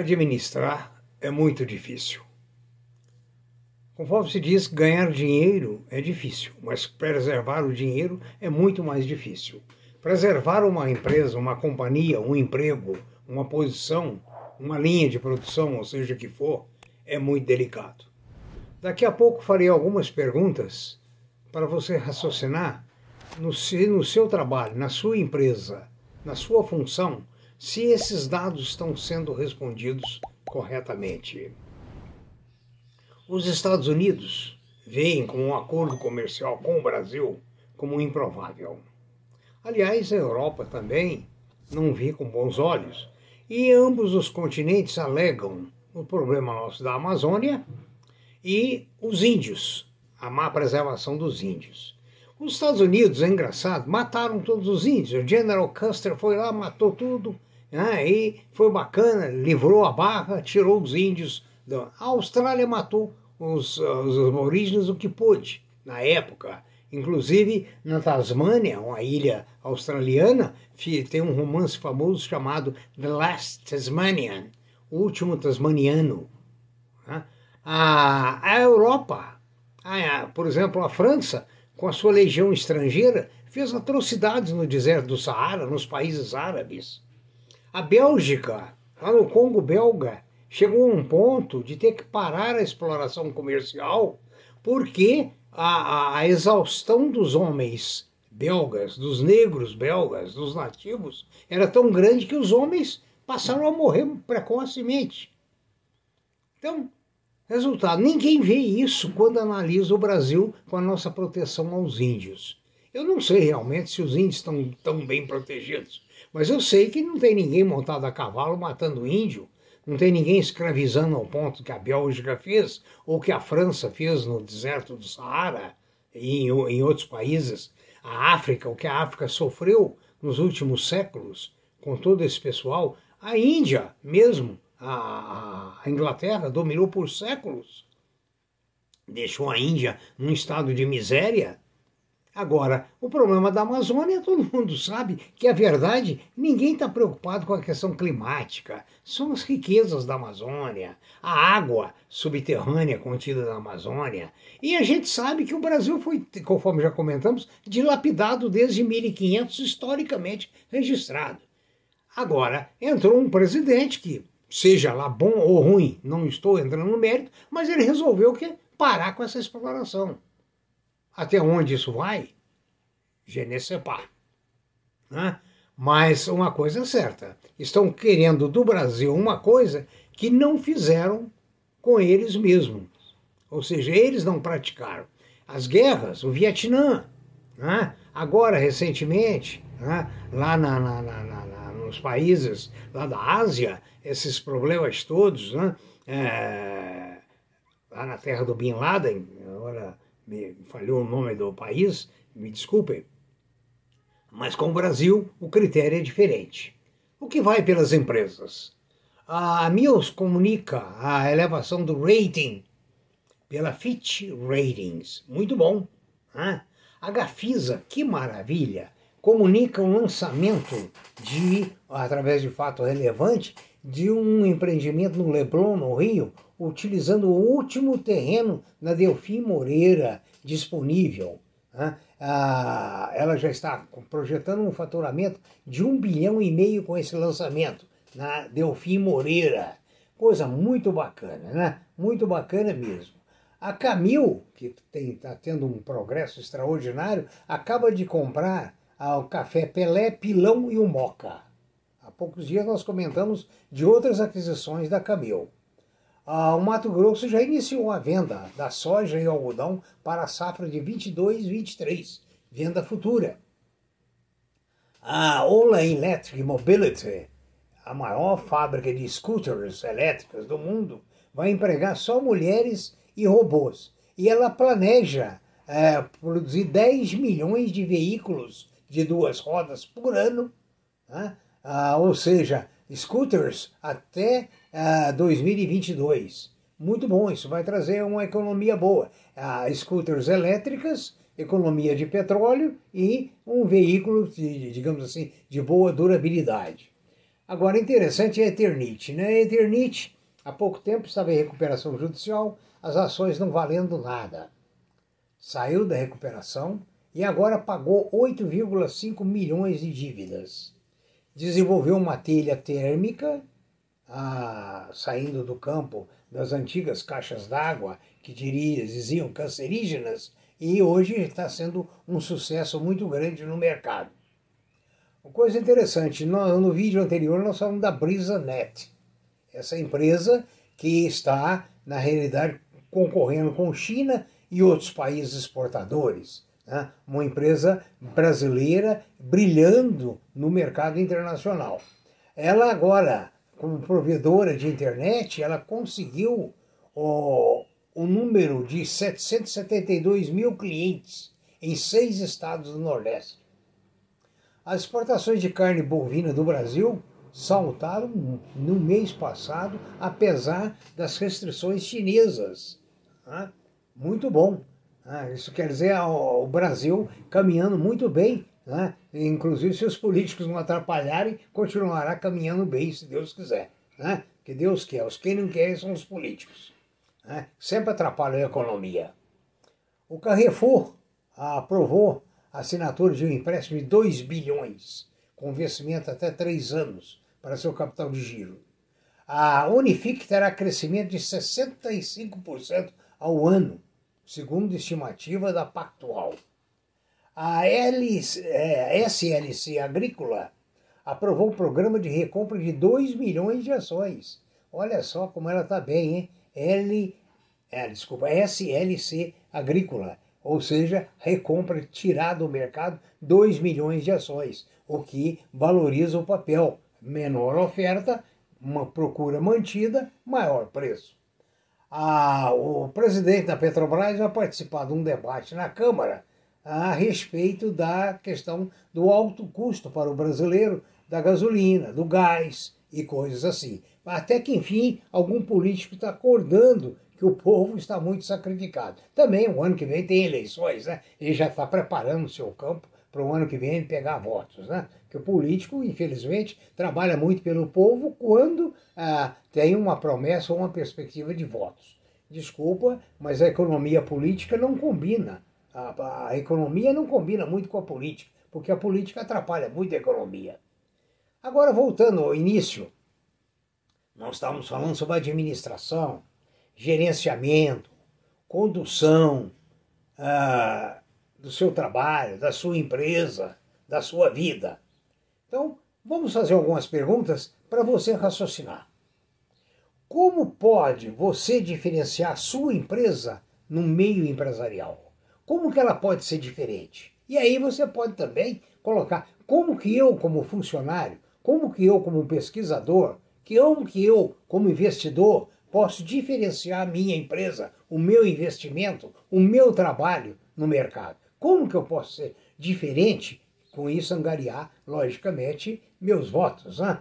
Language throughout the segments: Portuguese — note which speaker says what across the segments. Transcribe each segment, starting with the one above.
Speaker 1: administrar é muito difícil. Conforme se diz, ganhar dinheiro é difícil, mas preservar o dinheiro é muito mais difícil. Preservar uma empresa, uma companhia, um emprego, uma posição, uma linha de produção, ou seja que for, é muito delicado. Daqui a pouco farei algumas perguntas para você raciocinar no seu, no seu trabalho, na sua empresa, na sua função, se esses dados estão sendo respondidos corretamente. Os Estados Unidos veem com um acordo comercial com o Brasil como improvável. Aliás, a Europa também não vê com bons olhos. E ambos os continentes alegam o problema nosso da Amazônia e os índios, a má preservação dos índios. Os Estados Unidos, é engraçado, mataram todos os índios. O General Custer foi lá, matou tudo né? e foi bacana, livrou a barra, tirou os índios. A Austrália matou os, os aborígenes o que pôde, na época. Inclusive, na Tasmânia, uma ilha australiana, tem um romance famoso chamado The Last Tasmanian, O Último Tasmaniano. Né? A, a Europa, por exemplo, a França, com a sua legião estrangeira, fez atrocidades no deserto do Saara, nos países árabes. A Bélgica, lá no Congo belga, chegou a um ponto de ter que parar a exploração comercial porque a, a exaustão dos homens belgas, dos negros belgas, dos nativos, era tão grande que os homens passaram a morrer precocemente. Então, resultado, ninguém vê isso quando analisa o Brasil com a nossa proteção aos índios. Eu não sei realmente se os índios estão tão bem protegidos. Mas eu sei que não tem ninguém montado a cavalo matando índio, não tem ninguém escravizando ao ponto que a Bélgica fez, ou que a França fez no deserto do Saara e em, em outros países. A África, o que a África sofreu nos últimos séculos com todo esse pessoal. A Índia mesmo, a, a Inglaterra dominou por séculos. Deixou a Índia num estado de miséria Agora, o problema da Amazônia, todo mundo sabe que a verdade, ninguém está preocupado com a questão climática. São as riquezas da Amazônia, a água subterrânea contida na Amazônia. E a gente sabe que o Brasil foi, conforme já comentamos, dilapidado desde 1500, historicamente registrado. Agora, entrou um presidente que, seja lá bom ou ruim, não estou entrando no mérito, mas ele resolveu que parar com essa exploração. Até onde isso vai? Pas. Né? Mas uma coisa é certa: estão querendo do Brasil uma coisa que não fizeram com eles mesmos. Ou seja, eles não praticaram. As guerras, o Vietnã, né? agora recentemente, né? lá na, na, na, nos países lá da Ásia, esses problemas todos, né? é, lá na terra do Bin Laden, me falhou o nome do país, me desculpem, mas com o Brasil o critério é diferente. O que vai pelas empresas? A Mills comunica a elevação do rating pela Fitch Ratings. Muito bom. Né? A Gafisa, que maravilha, comunica o lançamento de, através de fato relevante, de um empreendimento no Leblon, no Rio, utilizando o último terreno na Delfim Moreira disponível. Né? Ah, ela já está projetando um faturamento de um bilhão e meio com esse lançamento na Delfim Moreira. Coisa muito bacana, né? Muito bacana mesmo. A Camil, que está tendo um progresso extraordinário, acaba de comprar o café Pelé, Pilão e o Moca. Há poucos dias nós comentamos de outras aquisições da Camil. Ah, o Mato Grosso já iniciou a venda da soja e algodão para a safra de 22 e 23, venda futura. A Ola Electric Mobility, a maior fábrica de scooters elétricas do mundo, vai empregar só mulheres e robôs. E ela planeja é, produzir 10 milhões de veículos de duas rodas por ano, né? ah, ou seja, scooters até ah, 2022. Muito bom, isso vai trazer uma economia boa. Ah, scooters elétricas, economia de petróleo e um veículo, de, digamos assim, de boa durabilidade. Agora, interessante é a Eternit. Né? A Eternit, há pouco tempo, estava em recuperação judicial, as ações não valendo nada. Saiu da recuperação e agora pagou 8,5 milhões de dívidas. Desenvolveu uma telha térmica, saindo do campo das antigas caixas d'água que diziam cancerígenas, e hoje está sendo um sucesso muito grande no mercado. Uma coisa interessante, no, no vídeo anterior nós falamos da BrisaNet, essa empresa que está, na realidade, concorrendo com China e outros países exportadores. Né? Uma empresa brasileira brilhando no mercado internacional. Ela agora, como provedora de internet, ela conseguiu o, o número de 772 mil clientes em seis estados do Nordeste. As exportações de carne bovina do Brasil saltaram no mês passado, apesar das restrições chinesas. Né? Muito bom. Né? Isso quer dizer o Brasil caminhando muito bem. Né? Inclusive, se os políticos não atrapalharem, continuará caminhando bem, se Deus quiser. Né? Que Deus quer. Os que não querem são os políticos. Né? Sempre atrapalham a economia. O Carrefour aprovou a assinatura de um empréstimo de 2 bilhões, com vencimento até 3 anos, para seu capital de giro. A Unifique terá crescimento de 65% ao ano, segundo estimativa da Pactual. A é, SLC Agrícola aprovou o programa de recompra de 2 milhões de ações. Olha só como ela está bem, hein? L, é, desculpa, SLC Agrícola, ou seja, recompra, tirar do mercado 2 milhões de ações, o que valoriza o papel. Menor oferta, uma procura mantida, maior preço. Ah, o presidente da Petrobras vai participar de um debate na Câmara a respeito da questão do alto custo para o brasileiro da gasolina, do gás e coisas assim. Até que, enfim, algum político está acordando que o povo está muito sacrificado. Também o ano que vem tem eleições, né? Ele já está preparando o seu campo para o ano que vem pegar votos, né? Que o político, infelizmente, trabalha muito pelo povo quando ah, tem uma promessa ou uma perspectiva de votos. Desculpa, mas a economia política não combina. A, a economia não combina muito com a política, porque a política atrapalha muito a economia. Agora, voltando ao início, nós estávamos falando sobre administração, gerenciamento, condução ah, do seu trabalho, da sua empresa, da sua vida. Então, vamos fazer algumas perguntas para você raciocinar. Como pode você diferenciar a sua empresa no meio empresarial? Como que ela pode ser diferente? E aí você pode também colocar como que eu, como funcionário, como que eu, como pesquisador, que como que eu, como investidor, posso diferenciar a minha empresa, o meu investimento, o meu trabalho no mercado? Como que eu posso ser diferente? Com isso, angariar, logicamente, meus votos. Né?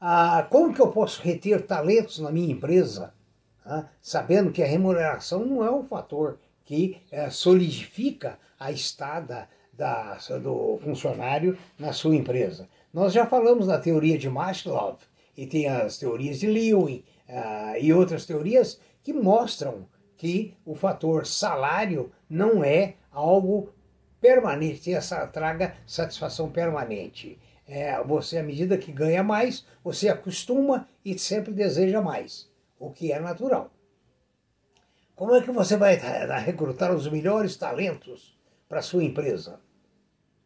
Speaker 1: Ah, como que eu posso reter talentos na minha empresa? Né? Sabendo que a remuneração não é um fator que é, solidifica a estada da, do funcionário na sua empresa. Nós já falamos da teoria de Maslow e tem as teorias de Lewin, uh, e outras teorias que mostram que o fator salário não é algo permanente, essa traga satisfação permanente. É, você, à medida que ganha mais, você acostuma e sempre deseja mais, o que é natural. Como é que você vai recrutar os melhores talentos para a sua empresa?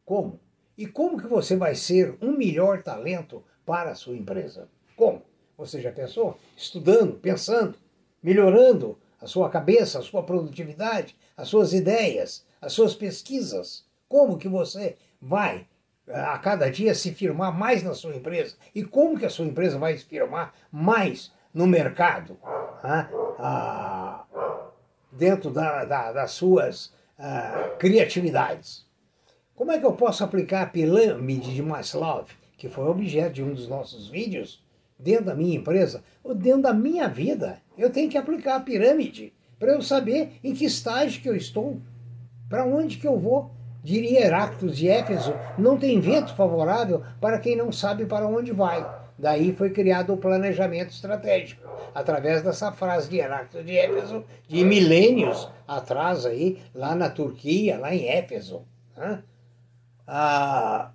Speaker 1: Como? E como que você vai ser um melhor talento para a sua empresa? Como? Você já pensou? Estudando, pensando, melhorando a sua cabeça, a sua produtividade, as suas ideias, as suas pesquisas. Como que você vai eh, a cada dia se firmar mais na sua empresa? E como que a sua empresa vai se firmar mais no mercado? Ah, ah, dentro da, da, das suas ah, criatividades. Como é que eu posso aplicar a pirâmide de Maslow, que foi objeto de um dos nossos vídeos, dentro da minha empresa ou dentro da minha vida. Eu tenho que aplicar a pirâmide para eu saber em que estágio que eu estou, para onde que eu vou. Diria Heráclitos de Éfeso, não tem vento favorável para quem não sabe para onde vai. Daí foi criado o planejamento estratégico, através dessa frase de Heráclito de Éfeso, de milênios atrás aí, lá na Turquia, lá em Éfeso. Né? Ah,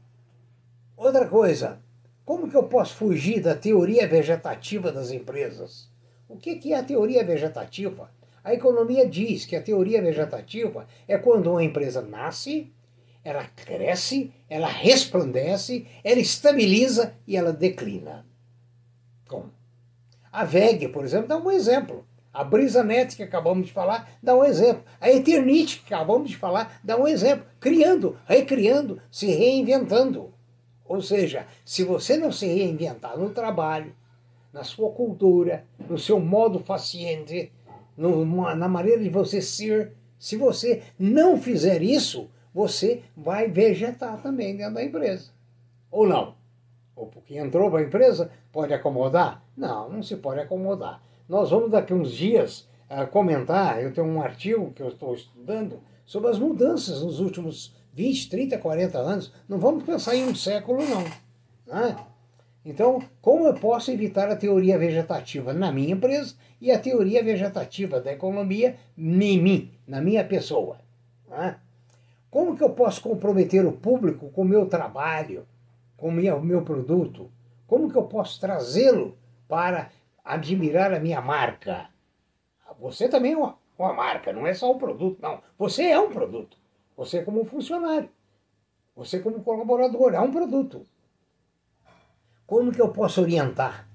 Speaker 1: outra coisa, como que eu posso fugir da teoria vegetativa das empresas? O que, que é a teoria vegetativa? A economia diz que a teoria vegetativa é quando uma empresa nasce, ela cresce, ela resplandece, ela estabiliza e ela declina. Como? A VEG, por exemplo, dá um exemplo. A BrisaNet, que acabamos de falar, dá um exemplo. A Eternit, que acabamos de falar, dá um exemplo. Criando, recriando, se reinventando. Ou seja, se você não se reinventar no trabalho, na sua cultura, no seu modo faciente, no, na maneira de você ser, se você não fizer isso, você vai vegetar também dentro da empresa. Ou não? Ou porque entrou para a empresa, pode acomodar? Não, não se pode acomodar. Nós vamos daqui uns dias uh, comentar, eu tenho um artigo que eu estou estudando sobre as mudanças nos últimos 20, 30, 40 anos. Não vamos pensar em um século, não. Né? Então, como eu posso evitar a teoria vegetativa na minha empresa e a teoria vegetativa da economia em mim, na minha pessoa? Né? Como que eu posso comprometer o público com o meu trabalho, com o meu, produto? Como que eu posso trazê-lo para admirar a minha marca? Você também é uma, uma marca, não é só um produto, não. Você é um produto. Você como funcionário. Você como colaborador, é um produto. Como que eu posso orientar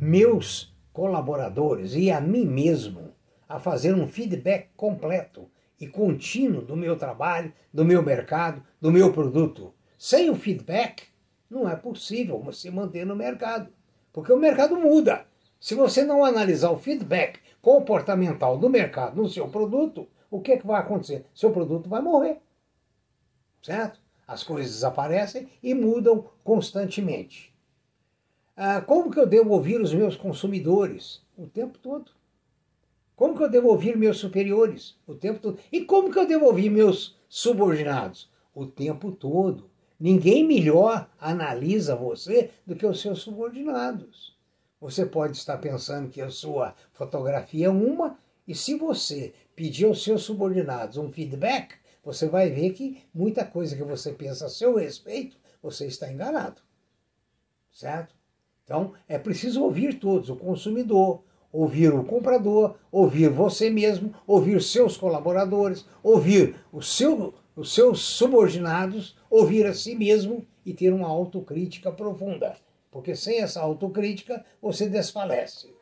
Speaker 1: meus colaboradores e a mim mesmo a fazer um feedback completo e contínuo do meu trabalho, do meu mercado, do meu produto. Sem o feedback, não é possível se manter no mercado, porque o mercado muda. Se você não analisar o feedback comportamental do mercado no seu produto, o que, é que vai acontecer? Seu produto vai morrer. Certo? As coisas desaparecem e mudam constantemente. Ah, como que eu devo ouvir os meus consumidores? O tempo todo. Como que eu devo ouvir meus superiores o tempo todo? E como que eu devo ouvir meus subordinados o tempo todo? Ninguém melhor analisa você do que os seus subordinados. Você pode estar pensando que a sua fotografia é uma, e se você pedir aos seus subordinados um feedback, você vai ver que muita coisa que você pensa a seu respeito, você está enganado. Certo? Então, é preciso ouvir todos, o consumidor, ouvir o comprador, ouvir você mesmo, ouvir seus colaboradores, ouvir o seu, os seus subordinados, ouvir a si mesmo e ter uma autocrítica profunda. Porque sem essa autocrítica você desfalece.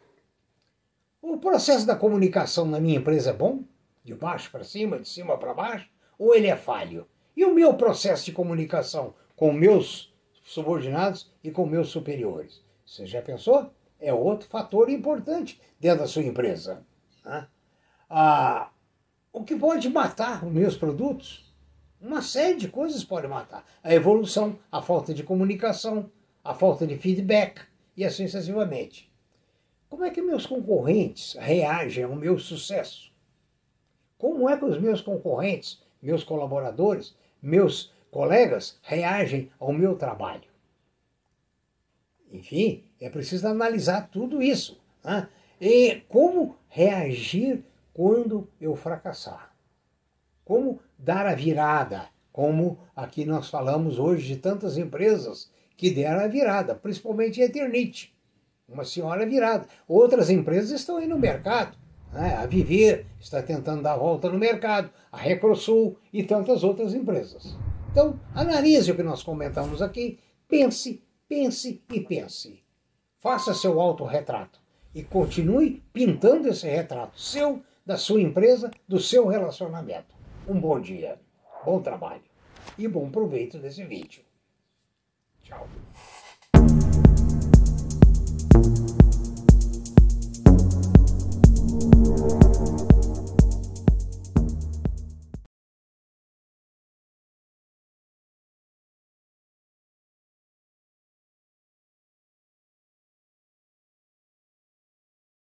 Speaker 1: O processo da comunicação na minha empresa é bom? De baixo para cima, de cima para baixo? Ou ele é falho? E o meu processo de comunicação com meus subordinados e com meus superiores? Você já pensou? É outro fator importante dentro da sua empresa. Né? Ah, o que pode matar os meus produtos? Uma série de coisas pode matar. A evolução, a falta de comunicação, a falta de feedback e assim sucessivamente. Como é que meus concorrentes reagem ao meu sucesso? Como é que os meus concorrentes, meus colaboradores, meus colegas reagem ao meu trabalho? Enfim, é preciso analisar tudo isso. Né? E como reagir quando eu fracassar? Como dar a virada? Como aqui nós falamos hoje de tantas empresas que deram a virada, principalmente a Eternit, uma senhora virada. Outras empresas estão aí no mercado. Né? A Viver está tentando dar a volta no mercado, a Recrosul e tantas outras empresas. Então, analise o que nós comentamos aqui, pense pense e pense. Faça seu autorretrato e continue pintando esse retrato seu, da sua empresa, do seu relacionamento. Um bom dia, bom trabalho e bom proveito desse vídeo. Tchau.